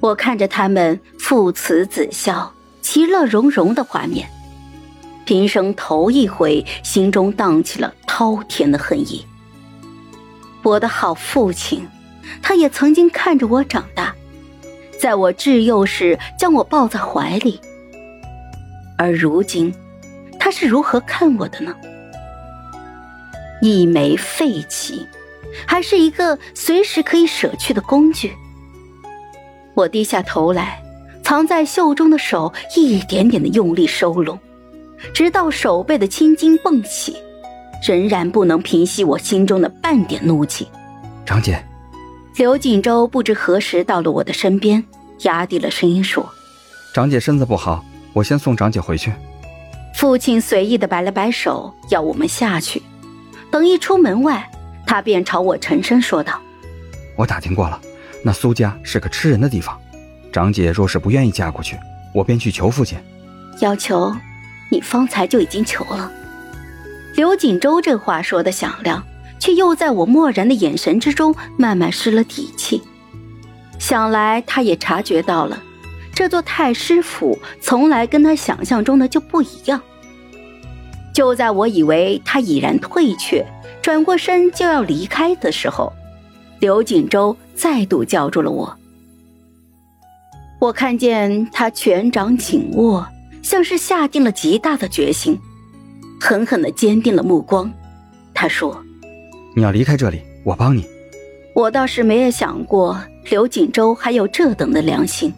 我看着他们父慈子孝、其乐融融的画面，平生头一回，心中荡起了滔天的恨意。我的好父亲，他也曾经看着我长大，在我稚幼时将我抱在怀里，而如今，他是如何看我的呢？一枚废弃，还是一个随时可以舍去的工具？我低下头来，藏在袖中的手一点点的用力收拢，直到手背的青筋蹦起，仍然不能平息我心中的半点怒气。长姐，刘锦州不知何时到了我的身边，压低了声音说：“长姐身子不好，我先送长姐回去。”父亲随意的摆了摆手，要我们下去。等一出门外，他便朝我沉声说道：“我打听过了，那苏家是个吃人的地方。长姐若是不愿意嫁过去，我便去求父亲。要求，你方才就已经求了。”刘锦州这话说的响亮，却又在我漠然的眼神之中慢慢失了底气。想来他也察觉到了，这座太师府从来跟他想象中的就不一样。就在我以为他已然退却，转过身就要离开的时候，刘锦州再度叫住了我。我看见他拳掌紧握，像是下定了极大的决心，狠狠的坚定了目光。他说：“你要离开这里，我帮你。”我倒是没有想过刘锦州还有这等的良心。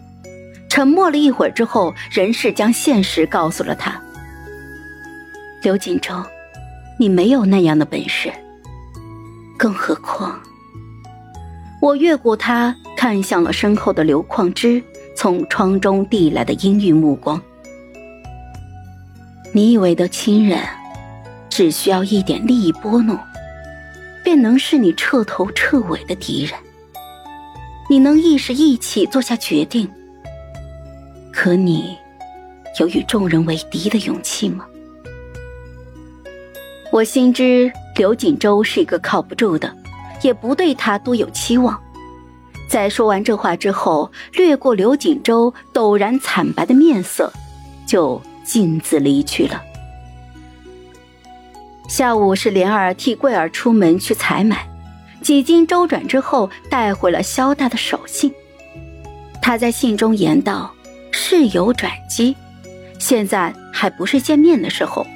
沉默了一会儿之后，人事将现实告诉了他。刘锦州，你没有那样的本事。更何况，我越过他，看向了身后的刘矿之从窗中递来的阴郁目光。你以为的亲人，只需要一点利益拨弄，便能是你彻头彻尾的敌人。你能一时一气做下决定，可你有与众人为敌的勇气吗？我心知刘锦州是一个靠不住的，也不对他多有期望。在说完这话之后，掠过刘锦州陡然惨白的面色，就径自离去了。下午是莲儿替桂儿出门去采买，几经周转之后，带回了萧大的手信。他在信中言道：“事有转机，现在还不是见面的时候。”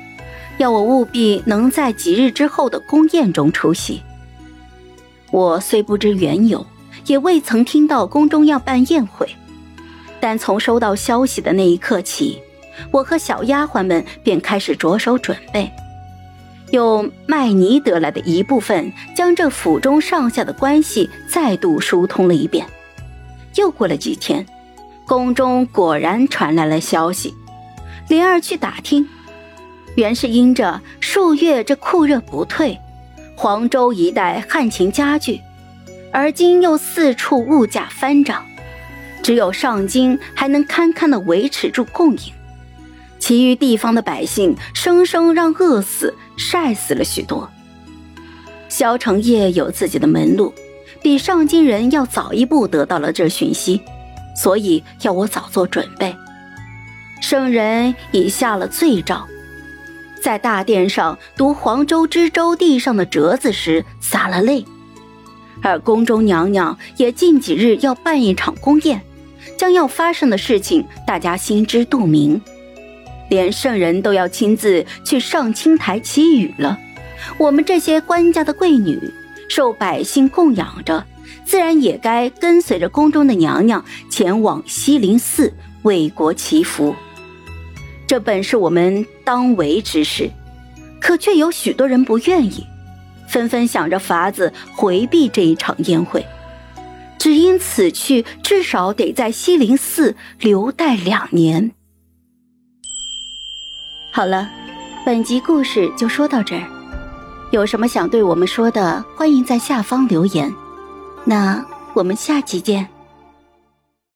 要我务必能在几日之后的宫宴中出席。我虽不知缘由，也未曾听到宫中要办宴会，但从收到消息的那一刻起，我和小丫鬟们便开始着手准备，用麦尼得来的一部分，将这府中上下的关系再度疏通了一遍。又过了几天，宫中果然传来了消息，莲儿去打听。原是因着数月这酷热不退，黄州一带旱情加剧，而今又四处物价翻涨，只有上京还能堪堪的维持住供应，其余地方的百姓生生让饿死、晒死了许多。萧承业有自己的门路，比上京人要早一步得到了这讯息，所以要我早做准备。圣人已下了罪诏。在大殿上读黄州知州地上的折子时洒了泪，而宫中娘娘也近几日要办一场宫宴，将要发生的事情大家心知肚明，连圣人都要亲自去上清台祈雨了。我们这些官家的贵女，受百姓供养着，自然也该跟随着宫中的娘娘前往西林寺为国祈福。这本是我们当为之事，可却有许多人不愿意，纷纷想着法子回避这一场宴会，只因此去至少得在西林寺留待两年。好了，本集故事就说到这儿，有什么想对我们说的，欢迎在下方留言。那我们下期见。